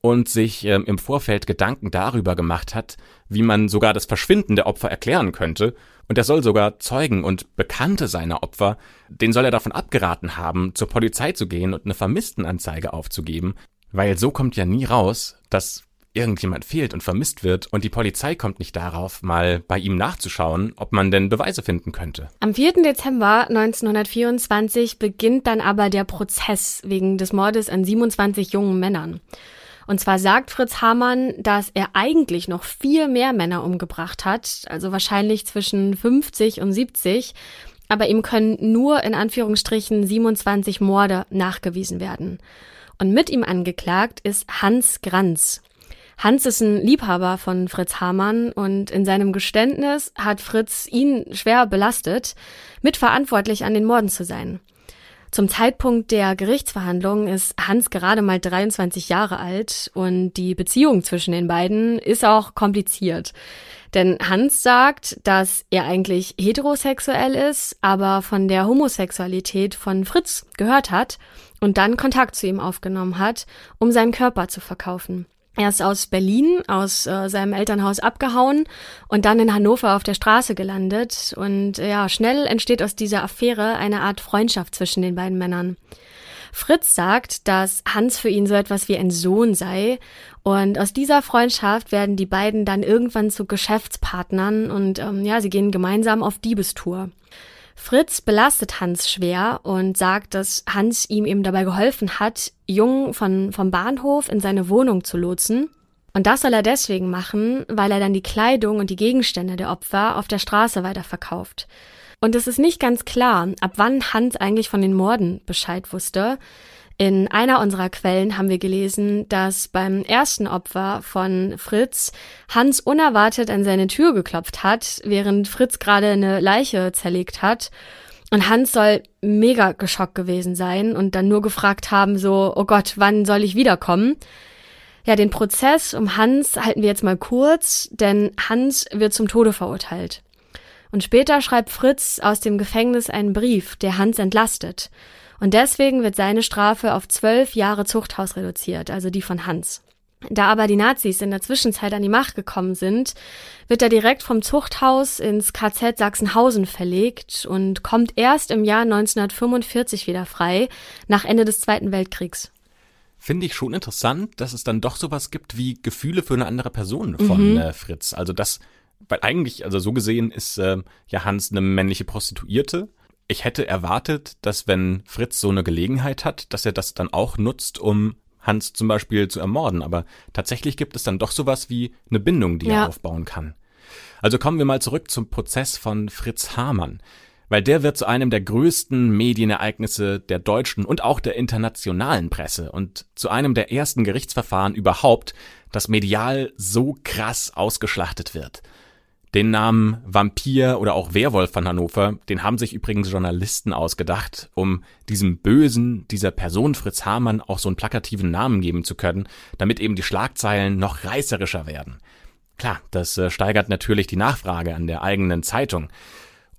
und sich ähm, im Vorfeld Gedanken darüber gemacht hat, wie man sogar das Verschwinden der Opfer erklären könnte. Und er soll sogar Zeugen und Bekannte seiner Opfer, den soll er davon abgeraten haben, zur Polizei zu gehen und eine Vermisstenanzeige aufzugeben, weil so kommt ja nie raus, dass irgendjemand fehlt und vermisst wird und die Polizei kommt nicht darauf, mal bei ihm nachzuschauen, ob man denn Beweise finden könnte. Am 4. Dezember 1924 beginnt dann aber der Prozess wegen des Mordes an 27 jungen Männern. Und zwar sagt Fritz Hamann, dass er eigentlich noch viel mehr Männer umgebracht hat, also wahrscheinlich zwischen 50 und 70, aber ihm können nur in Anführungsstrichen 27 Morde nachgewiesen werden. Und mit ihm angeklagt ist Hans Granz. Hans ist ein Liebhaber von Fritz Hamann und in seinem Geständnis hat Fritz ihn schwer belastet, mitverantwortlich an den Morden zu sein. Zum Zeitpunkt der Gerichtsverhandlung ist Hans gerade mal 23 Jahre alt und die Beziehung zwischen den beiden ist auch kompliziert. Denn Hans sagt, dass er eigentlich heterosexuell ist, aber von der Homosexualität von Fritz gehört hat und dann Kontakt zu ihm aufgenommen hat, um seinen Körper zu verkaufen. Er ist aus Berlin, aus äh, seinem Elternhaus abgehauen und dann in Hannover auf der Straße gelandet. Und äh, ja, schnell entsteht aus dieser Affäre eine Art Freundschaft zwischen den beiden Männern. Fritz sagt, dass Hans für ihn so etwas wie ein Sohn sei. Und aus dieser Freundschaft werden die beiden dann irgendwann zu Geschäftspartnern und ähm, ja, sie gehen gemeinsam auf Diebestour. Fritz belastet Hans schwer und sagt, dass Hans ihm eben dabei geholfen hat, Jung von, vom Bahnhof in seine Wohnung zu lotsen. Und das soll er deswegen machen, weil er dann die Kleidung und die Gegenstände der Opfer auf der Straße weiterverkauft. Und es ist nicht ganz klar, ab wann Hans eigentlich von den Morden Bescheid wusste. In einer unserer Quellen haben wir gelesen, dass beim ersten Opfer von Fritz Hans unerwartet an seine Tür geklopft hat, während Fritz gerade eine Leiche zerlegt hat. Und Hans soll mega geschockt gewesen sein und dann nur gefragt haben, so, oh Gott, wann soll ich wiederkommen? Ja, den Prozess um Hans halten wir jetzt mal kurz, denn Hans wird zum Tode verurteilt. Und später schreibt Fritz aus dem Gefängnis einen Brief, der Hans entlastet. Und deswegen wird seine Strafe auf zwölf Jahre Zuchthaus reduziert, also die von Hans. Da aber die Nazis in der Zwischenzeit an die Macht gekommen sind, wird er direkt vom Zuchthaus ins KZ Sachsenhausen verlegt und kommt erst im Jahr 1945 wieder frei, nach Ende des Zweiten Weltkriegs. Finde ich schon interessant, dass es dann doch sowas gibt wie Gefühle für eine andere Person von Mhm. äh, Fritz. Also das, weil eigentlich, also so gesehen ist äh, ja Hans eine männliche Prostituierte. Ich hätte erwartet, dass wenn Fritz so eine Gelegenheit hat, dass er das dann auch nutzt, um Hans zum Beispiel zu ermorden. Aber tatsächlich gibt es dann doch sowas wie eine Bindung, die Ja. er aufbauen kann. Also kommen wir mal zurück zum Prozess von Fritz Hamann. Weil der wird zu einem der größten Medienereignisse der deutschen und auch der internationalen Presse und zu einem der ersten Gerichtsverfahren überhaupt, das medial so krass ausgeschlachtet wird. Den Namen Vampir oder auch Werwolf von Hannover, den haben sich übrigens Journalisten ausgedacht, um diesem Bösen, dieser Person Fritz Hamann auch so einen plakativen Namen geben zu können, damit eben die Schlagzeilen noch reißerischer werden. Klar, das äh, steigert natürlich die Nachfrage an der eigenen Zeitung.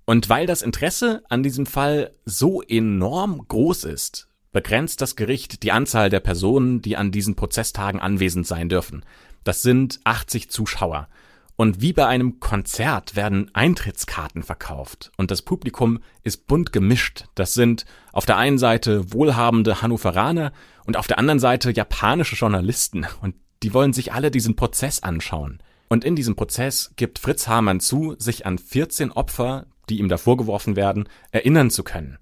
Und weil das Interesse an diesem Fall so enorm groß ist, begrenzt das Gericht die Anzahl der Personen, die an diesen Prozesstagen anwesend sein dürfen. Das sind 80 Zuschauer. Und wie bei einem Konzert werden Eintrittskarten verkauft. Und das Publikum ist bunt gemischt. Das sind auf der einen Seite wohlhabende Hannoveraner und auf der anderen Seite japanische Journalisten. Und die wollen sich alle diesen Prozess anschauen. Und in diesem Prozess gibt Fritz Hamann zu, sich an 14 Opfer, die ihm da vorgeworfen werden, erinnern zu können.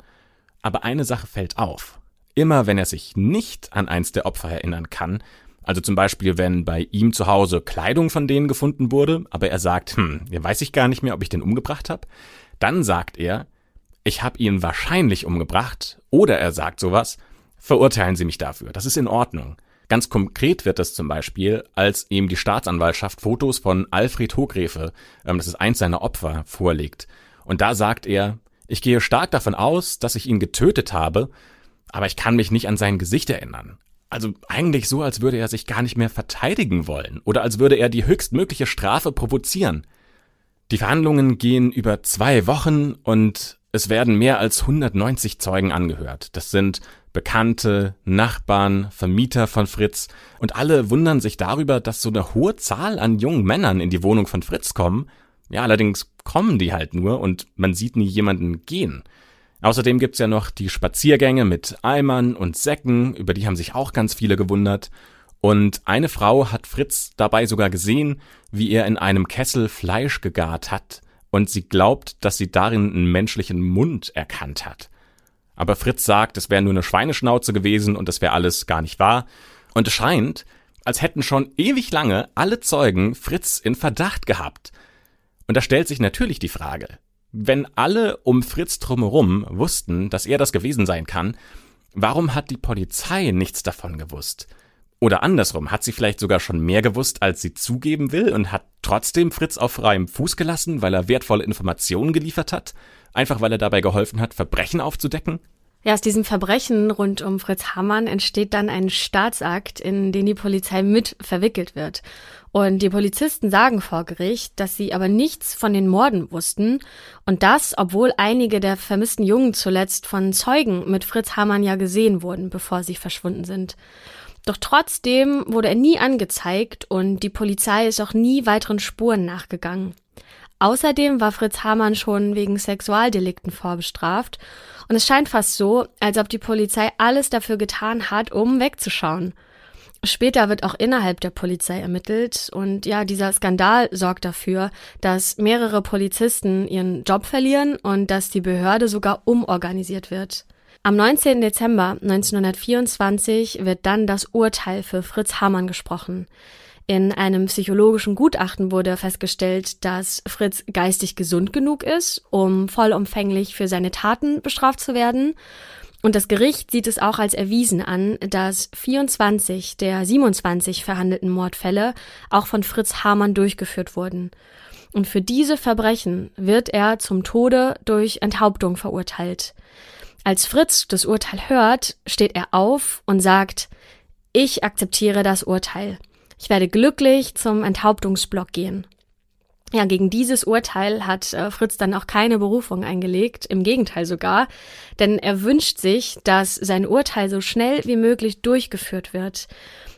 Aber eine Sache fällt auf. Immer wenn er sich nicht an eins der Opfer erinnern kann, also zum Beispiel, wenn bei ihm zu Hause Kleidung von denen gefunden wurde, aber er sagt, hm, weiß ich gar nicht mehr, ob ich den umgebracht habe, dann sagt er, ich habe ihn wahrscheinlich umgebracht, oder er sagt sowas, verurteilen Sie mich dafür, das ist in Ordnung. Ganz konkret wird das zum Beispiel, als ihm die Staatsanwaltschaft Fotos von Alfred Hogrefe, ähm, das ist eins seiner Opfer, vorlegt. Und da sagt er, ich gehe stark davon aus, dass ich ihn getötet habe, aber ich kann mich nicht an sein Gesicht erinnern. Also eigentlich so, als würde er sich gar nicht mehr verteidigen wollen oder als würde er die höchstmögliche Strafe provozieren. Die Verhandlungen gehen über zwei Wochen und es werden mehr als 190 Zeugen angehört. Das sind Bekannte, Nachbarn, Vermieter von Fritz und alle wundern sich darüber, dass so eine hohe Zahl an jungen Männern in die Wohnung von Fritz kommen. Ja, allerdings kommen die halt nur und man sieht nie jemanden gehen. Außerdem gibt's ja noch die Spaziergänge mit Eimern und Säcken, über die haben sich auch ganz viele gewundert. Und eine Frau hat Fritz dabei sogar gesehen, wie er in einem Kessel Fleisch gegart hat, und sie glaubt, dass sie darin einen menschlichen Mund erkannt hat. Aber Fritz sagt, es wäre nur eine Schweineschnauze gewesen und das wäre alles gar nicht wahr. Und es scheint, als hätten schon ewig lange alle Zeugen Fritz in Verdacht gehabt. Und da stellt sich natürlich die Frage, wenn alle um Fritz drumherum wussten, dass er das gewesen sein kann, warum hat die Polizei nichts davon gewusst? Oder andersrum, hat sie vielleicht sogar schon mehr gewusst, als sie zugeben will und hat trotzdem Fritz auf freiem Fuß gelassen, weil er wertvolle Informationen geliefert hat? Einfach weil er dabei geholfen hat, Verbrechen aufzudecken? Ja, aus diesem Verbrechen rund um Fritz Hamann entsteht dann ein Staatsakt, in den die Polizei mit verwickelt wird. Und die Polizisten sagen vor Gericht, dass sie aber nichts von den Morden wussten. Und das, obwohl einige der vermissten Jungen zuletzt von Zeugen mit Fritz Hamann ja gesehen wurden, bevor sie verschwunden sind. Doch trotzdem wurde er nie angezeigt und die Polizei ist auch nie weiteren Spuren nachgegangen. Außerdem war Fritz Hamann schon wegen Sexualdelikten vorbestraft und es scheint fast so, als ob die Polizei alles dafür getan hat, um wegzuschauen. Später wird auch innerhalb der Polizei ermittelt und ja, dieser Skandal sorgt dafür, dass mehrere Polizisten ihren Job verlieren und dass die Behörde sogar umorganisiert wird. Am 19. Dezember 1924 wird dann das Urteil für Fritz Hamann gesprochen. In einem psychologischen Gutachten wurde festgestellt, dass Fritz geistig gesund genug ist, um vollumfänglich für seine Taten bestraft zu werden. Und das Gericht sieht es auch als erwiesen an, dass 24 der 27 verhandelten Mordfälle auch von Fritz Hamann durchgeführt wurden. Und für diese Verbrechen wird er zum Tode durch Enthauptung verurteilt. Als Fritz das Urteil hört, steht er auf und sagt, ich akzeptiere das Urteil. Ich werde glücklich zum Enthauptungsblock gehen. Ja, gegen dieses Urteil hat äh, Fritz dann auch keine Berufung eingelegt, im Gegenteil sogar, denn er wünscht sich, dass sein Urteil so schnell wie möglich durchgeführt wird.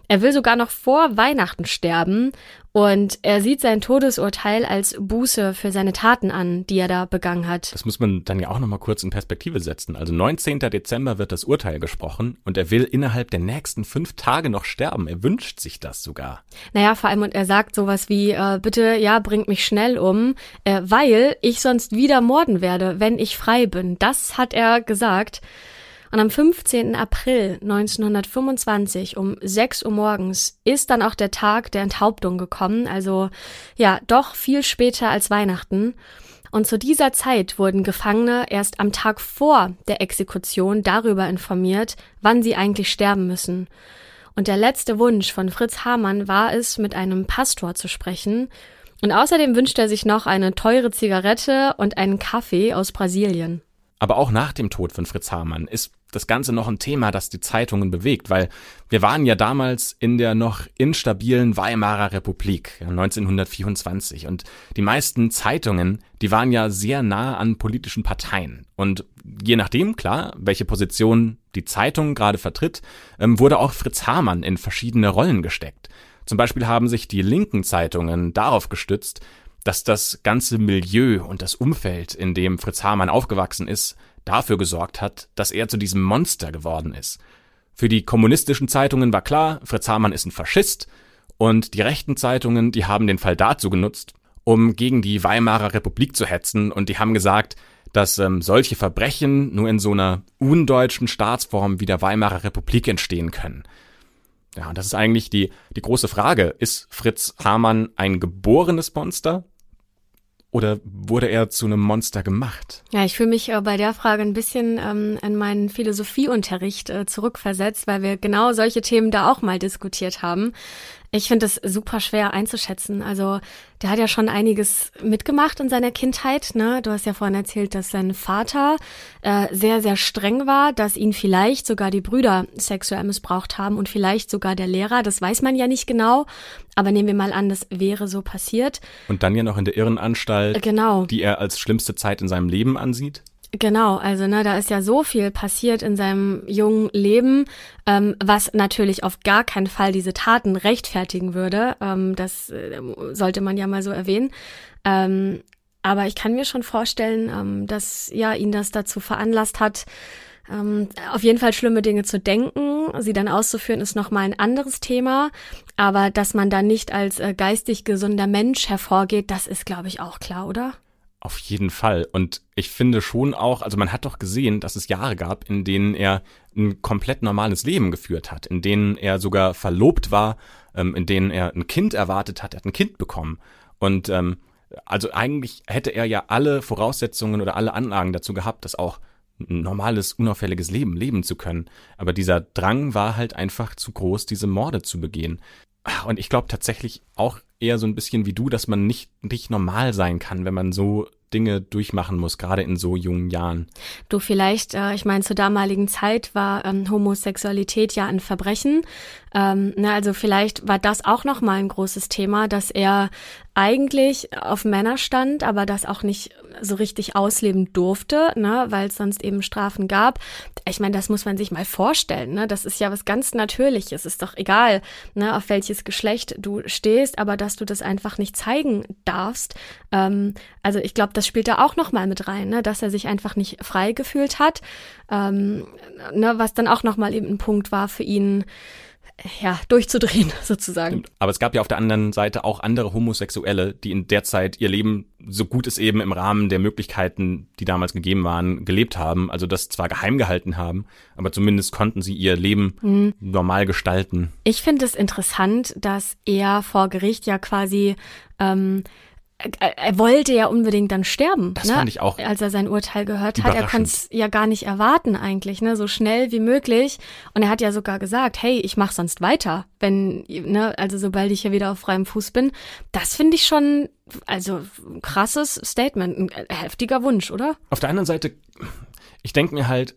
Er will sogar noch vor Weihnachten sterben und er sieht sein Todesurteil als Buße für seine Taten an, die er da begangen hat. Das muss man dann ja auch nochmal kurz in Perspektive setzen. Also 19. Dezember wird das Urteil gesprochen und er will innerhalb der nächsten fünf Tage noch sterben. Er wünscht sich das sogar. Naja, vor allem und er sagt sowas wie, äh, bitte, ja, bringt mich schnell um, äh, weil ich sonst wieder morden werde, wenn ich frei bin. Das hat er gesagt. Und am 15. April 1925 um 6 Uhr morgens ist dann auch der Tag der Enthauptung gekommen, also ja, doch viel später als Weihnachten. Und zu dieser Zeit wurden Gefangene erst am Tag vor der Exekution darüber informiert, wann sie eigentlich sterben müssen. Und der letzte Wunsch von Fritz Hamann war es, mit einem Pastor zu sprechen. Und außerdem wünscht er sich noch eine teure Zigarette und einen Kaffee aus Brasilien. Aber auch nach dem Tod von Fritz Hamann ist das Ganze noch ein Thema, das die Zeitungen bewegt, weil wir waren ja damals in der noch instabilen Weimarer Republik 1924 und die meisten Zeitungen, die waren ja sehr nah an politischen Parteien und je nachdem, klar, welche Position die Zeitung gerade vertritt, ähm, wurde auch Fritz Hamann in verschiedene Rollen gesteckt. Zum Beispiel haben sich die linken Zeitungen darauf gestützt, dass das ganze Milieu und das Umfeld, in dem Fritz Hamann aufgewachsen ist, dafür gesorgt hat, dass er zu diesem Monster geworden ist. Für die kommunistischen Zeitungen war klar, Fritz Hamann ist ein Faschist, Und die rechten Zeitungen, die haben den Fall dazu genutzt, um gegen die Weimarer Republik zu hetzen. Und die haben gesagt, dass ähm, solche Verbrechen nur in so einer undeutschen Staatsform wie der Weimarer Republik entstehen können. Ja, und das ist eigentlich die, die große Frage. Ist Fritz Hamann ein geborenes Monster? Oder wurde er zu einem Monster gemacht? Ja, ich fühle mich äh, bei der Frage ein bisschen ähm, in meinen Philosophieunterricht äh, zurückversetzt, weil wir genau solche Themen da auch mal diskutiert haben. Ich finde es super schwer einzuschätzen. Also der hat ja schon einiges mitgemacht in seiner Kindheit. Ne? Du hast ja vorhin erzählt, dass sein Vater äh, sehr, sehr streng war, dass ihn vielleicht sogar die Brüder sexuell missbraucht haben und vielleicht sogar der Lehrer. Das weiß man ja nicht genau. Aber nehmen wir mal an, das wäre so passiert. Und dann ja noch in der Irrenanstalt, genau. die er als schlimmste Zeit in seinem Leben ansieht. Genau, also ne, da ist ja so viel passiert in seinem jungen Leben, ähm, was natürlich auf gar keinen Fall diese Taten rechtfertigen würde. Ähm, das äh, sollte man ja mal so erwähnen. Ähm, aber ich kann mir schon vorstellen, ähm, dass ja ihn das dazu veranlasst hat, ähm, auf jeden Fall schlimme Dinge zu denken, sie dann auszuführen, ist nochmal ein anderes Thema. Aber dass man da nicht als äh, geistig gesunder Mensch hervorgeht, das ist, glaube ich, auch klar, oder? Auf jeden Fall. Und ich finde schon auch, also man hat doch gesehen, dass es Jahre gab, in denen er ein komplett normales Leben geführt hat, in denen er sogar verlobt war, ähm, in denen er ein Kind erwartet hat, er hat ein Kind bekommen. Und ähm, also eigentlich hätte er ja alle Voraussetzungen oder alle Anlagen dazu gehabt, das auch ein normales, unauffälliges Leben leben zu können. Aber dieser Drang war halt einfach zu groß, diese Morde zu begehen. Und ich glaube tatsächlich auch eher so ein bisschen wie du, dass man nicht, nicht normal sein kann, wenn man so Dinge durchmachen muss, gerade in so jungen Jahren. Du vielleicht, äh, ich meine, zur damaligen Zeit war ähm, Homosexualität ja ein Verbrechen. Ähm, ne, also vielleicht war das auch noch mal ein großes Thema, dass er eigentlich auf Männer stand, aber das auch nicht so richtig ausleben durfte, ne, weil es sonst eben Strafen gab. Ich meine, das muss man sich mal vorstellen. Ne? Das ist ja was ganz Natürliches. Ist doch egal, ne, auf welches Geschlecht du stehst, aber dass du das einfach nicht zeigen darfst. Ähm, also ich glaube, das spielt da auch noch mal mit rein, ne, dass er sich einfach nicht frei gefühlt hat. Ähm, ne, was dann auch noch mal eben ein Punkt war für ihn ja, durchzudrehen, sozusagen. Aber es gab ja auf der anderen Seite auch andere Homosexuelle, die in der Zeit ihr Leben, so gut es eben im Rahmen der Möglichkeiten, die damals gegeben waren, gelebt haben. Also das zwar geheim gehalten haben, aber zumindest konnten sie ihr Leben mhm. normal gestalten. Ich finde es interessant, dass er vor Gericht ja quasi ähm, er wollte ja unbedingt dann sterben. Das ne? fand ich auch. Als er sein Urteil gehört hat. Er konnte es ja gar nicht erwarten eigentlich, ne? So schnell wie möglich. Und er hat ja sogar gesagt, hey, ich mach sonst weiter, wenn, ne, also sobald ich hier wieder auf freiem Fuß bin. Das finde ich schon, also krasses Statement, ein heftiger Wunsch, oder? Auf der anderen Seite, ich denke mir halt,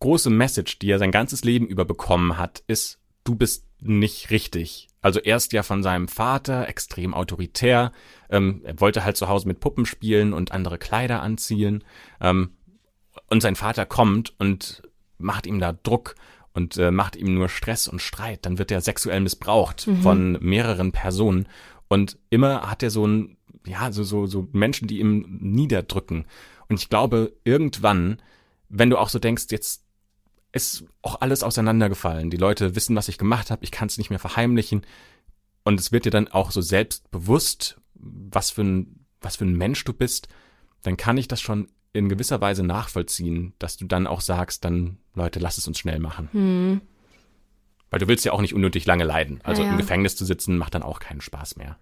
große Message, die er sein ganzes Leben über bekommen hat, ist, du bist nicht richtig. Also erst ja von seinem Vater, extrem autoritär. Ähm, er wollte halt zu Hause mit Puppen spielen und andere Kleider anziehen. Ähm, und sein Vater kommt und macht ihm da Druck und äh, macht ihm nur Stress und Streit. Dann wird er sexuell missbraucht mhm. von mehreren Personen. Und immer hat er so ein, ja, so, so, so Menschen, die ihm niederdrücken. Und ich glaube, irgendwann, wenn du auch so denkst, jetzt ist auch alles auseinandergefallen. Die Leute wissen, was ich gemacht habe, ich kann es nicht mehr verheimlichen. Und es wird dir dann auch so selbstbewusst, was für ein, was für ein Mensch du bist, dann kann ich das schon in gewisser Weise nachvollziehen, dass du dann auch sagst, dann Leute, lass es uns schnell machen. Hm. Weil du willst ja auch nicht unnötig lange leiden. Also ja, ja. im Gefängnis zu sitzen macht dann auch keinen Spaß mehr.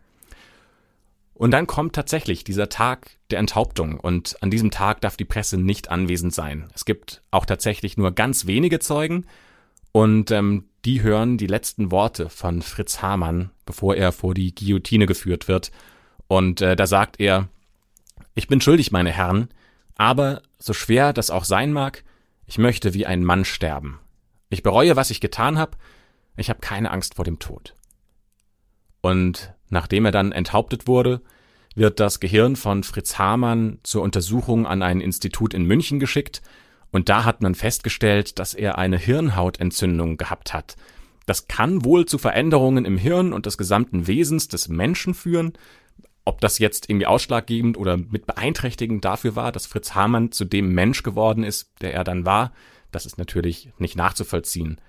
Und dann kommt tatsächlich dieser Tag der Enthauptung und an diesem Tag darf die Presse nicht anwesend sein. Es gibt auch tatsächlich nur ganz wenige Zeugen und ähm, die hören die letzten Worte von Fritz Hamann, bevor er vor die Guillotine geführt wird. Und äh, da sagt er, ich bin schuldig, meine Herren, aber so schwer das auch sein mag, ich möchte wie ein Mann sterben. Ich bereue, was ich getan habe, ich habe keine Angst vor dem Tod. Und Nachdem er dann enthauptet wurde, wird das Gehirn von Fritz Hamann zur Untersuchung an ein Institut in München geschickt und da hat man festgestellt, dass er eine Hirnhautentzündung gehabt hat. Das kann wohl zu Veränderungen im Hirn und des gesamten Wesens des Menschen führen. Ob das jetzt irgendwie ausschlaggebend oder mit beeinträchtigend dafür war, dass Fritz Hamann zu dem Mensch geworden ist, der er dann war, das ist natürlich nicht nachzuvollziehen.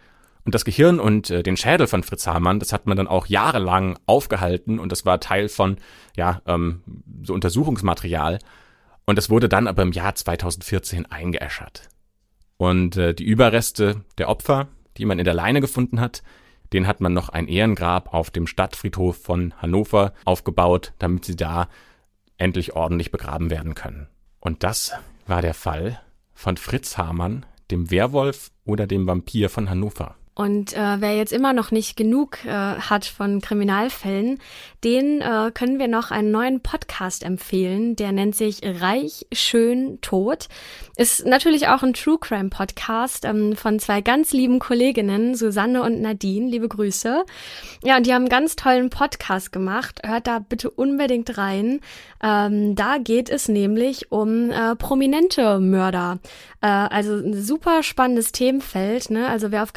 Und das Gehirn und äh, den Schädel von Fritz Hamann, das hat man dann auch jahrelang aufgehalten und das war Teil von, ja, ähm, so Untersuchungsmaterial. Und das wurde dann aber im Jahr 2014 eingeäschert. Und äh, die Überreste der Opfer, die man in der Leine gefunden hat, den hat man noch ein Ehrengrab auf dem Stadtfriedhof von Hannover aufgebaut, damit sie da endlich ordentlich begraben werden können. Und das war der Fall von Fritz Hamann, dem Werwolf oder dem Vampir von Hannover. Und äh, wer jetzt immer noch nicht genug äh, hat von Kriminalfällen, den äh, können wir noch einen neuen Podcast empfehlen. Der nennt sich Reich, Schön, Tot. Ist natürlich auch ein True Crime Podcast ähm, von zwei ganz lieben Kolleginnen, Susanne und Nadine. Liebe Grüße. Ja, und die haben einen ganz tollen Podcast gemacht. Hört da bitte unbedingt rein. Ähm, da geht es nämlich um äh, prominente Mörder. Äh, also ein super spannendes Themenfeld. Ne? Also wer auf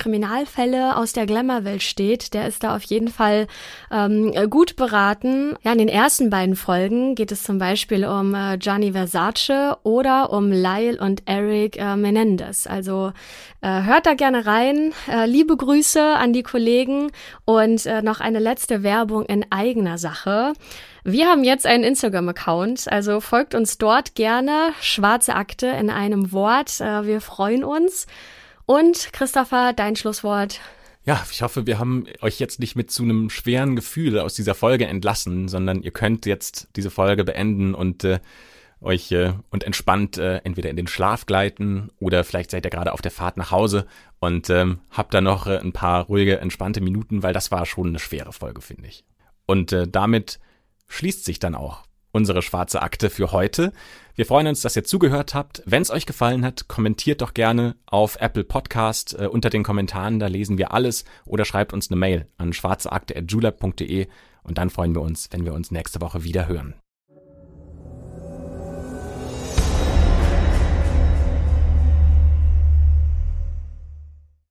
Kriminalfälle aus der Glamour-Welt steht, der ist da auf jeden Fall ähm, gut beraten. Ja, in den ersten beiden Folgen geht es zum Beispiel um äh, Gianni Versace oder um Lyle und Eric äh, Menendez. Also äh, hört da gerne rein. Äh, liebe Grüße an die Kollegen und äh, noch eine letzte Werbung in eigener Sache. Wir haben jetzt einen Instagram-Account, also folgt uns dort gerne. Schwarze Akte in einem Wort. Äh, wir freuen uns. Und Christopher, dein Schlusswort. Ja, ich hoffe, wir haben euch jetzt nicht mit zu einem schweren Gefühl aus dieser Folge entlassen, sondern ihr könnt jetzt diese Folge beenden und äh, euch äh, und entspannt äh, entweder in den Schlaf gleiten oder vielleicht seid ihr gerade auf der Fahrt nach Hause und ähm, habt da noch äh, ein paar ruhige, entspannte Minuten, weil das war schon eine schwere Folge, finde ich. Und äh, damit schließt sich dann auch unsere schwarze Akte für heute. Wir freuen uns, dass ihr zugehört habt. Wenn es euch gefallen hat, kommentiert doch gerne auf Apple Podcast äh, unter den Kommentaren, da lesen wir alles oder schreibt uns eine Mail an schwarzeakte.julep.de und dann freuen wir uns, wenn wir uns nächste Woche wieder hören.